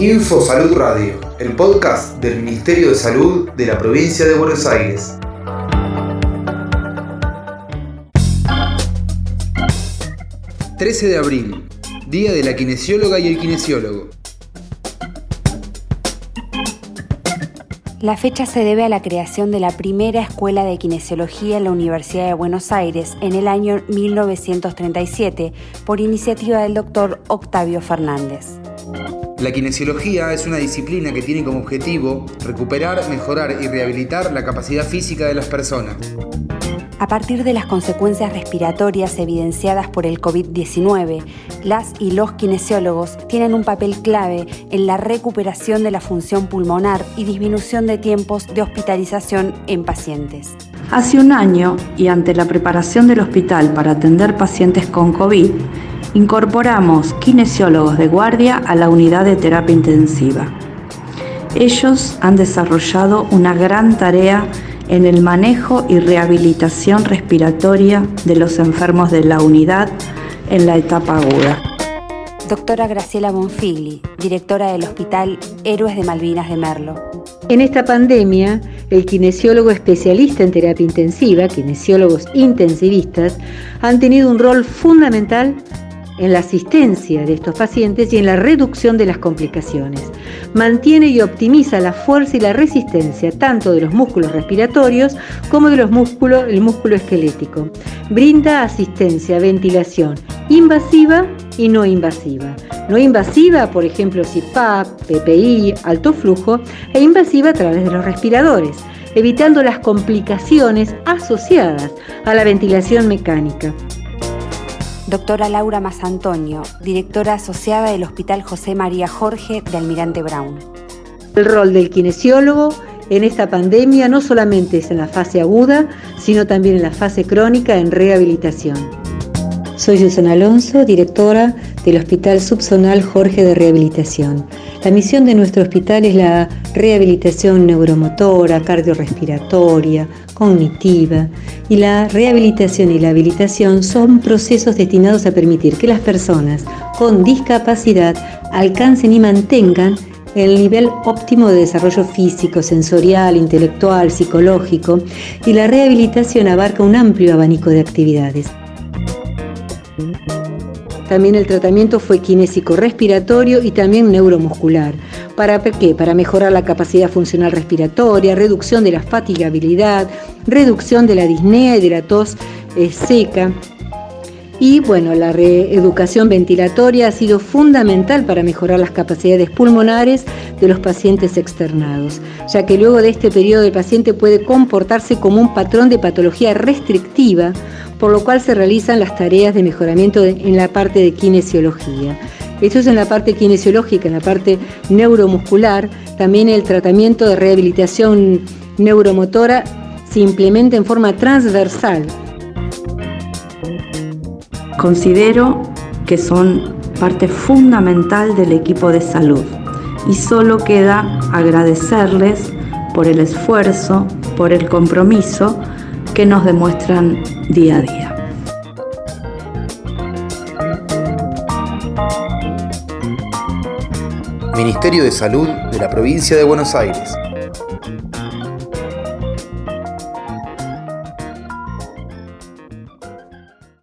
Info Salud Radio, el podcast del Ministerio de Salud de la provincia de Buenos Aires. ...13 de abril... ...Día de la Kinesióloga y el Kinesiólogo... La fecha se debe a la creación de la primera escuela de kinesiología en la Universidad de Buenos Aires en el año 1937 por iniciativa del doctor Octavio Fernández. La kinesiología es una disciplina que tiene como objetivo recuperar, mejorar y rehabilitar la capacidad física de las personas a partir de las consecuencias respiratorias evidenciadas por el COVID-19, las y los kinesiólogos tienen un papel clave en la recuperación de la función pulmonar y disminución de tiempos de hospitalización en pacientes. Hace un año, y ante la preparación del hospital para atender pacientes con COVID, incorporamos kinesiólogos de guardia a la unidad de terapia intensiva. Ellos han desarrollado una gran tarea en el manejo y rehabilitación respiratoria de los enfermos de la unidad en la etapa aguda. Doctora Graciela Bonfigli, directora del Hospital Héroes de Malvinas de Merlo. En esta pandemia, el kinesiólogo especialista en terapia intensiva, kinesiólogos intensivistas, han tenido un rol fundamental en la asistencia de estos pacientes y en la reducción de las complicaciones. Mantiene y optimiza la fuerza y la resistencia tanto de los músculos respiratorios como de los músculos, el músculo esquelético. Brinda asistencia, ventilación invasiva y no invasiva. No invasiva, por ejemplo, CPAP, PPI, alto flujo, e invasiva a través de los respiradores, evitando las complicaciones asociadas a la ventilación mecánica doctora Laura Mazantonio, directora asociada del Hospital José María Jorge de Almirante Brown. El rol del kinesiólogo en esta pandemia no solamente es en la fase aguda, sino también en la fase crónica en rehabilitación. Soy Susana Alonso, directora del Hospital Subzonal Jorge de Rehabilitación. La misión de nuestro hospital es la rehabilitación neuromotora, cardiorrespiratoria, cognitiva y la rehabilitación y la habilitación son procesos destinados a permitir que las personas con discapacidad alcancen y mantengan el nivel óptimo de desarrollo físico, sensorial, intelectual, psicológico y la rehabilitación abarca un amplio abanico de actividades. También el tratamiento fue kinésico respiratorio y también neuromuscular. ¿Para qué? Para mejorar la capacidad funcional respiratoria, reducción de la fatigabilidad, reducción de la disnea y de la tos eh, seca. Y bueno, la reeducación ventilatoria ha sido fundamental para mejorar las capacidades pulmonares de los pacientes externados, ya que luego de este periodo el paciente puede comportarse como un patrón de patología restrictiva por lo cual se realizan las tareas de mejoramiento en la parte de kinesiología. Esto es en la parte kinesiológica, en la parte neuromuscular, también el tratamiento de rehabilitación neuromotora se implementa en forma transversal. Considero que son parte fundamental del equipo de salud y solo queda agradecerles por el esfuerzo, por el compromiso que nos demuestran día a día. Ministerio de Salud de la Provincia de Buenos Aires.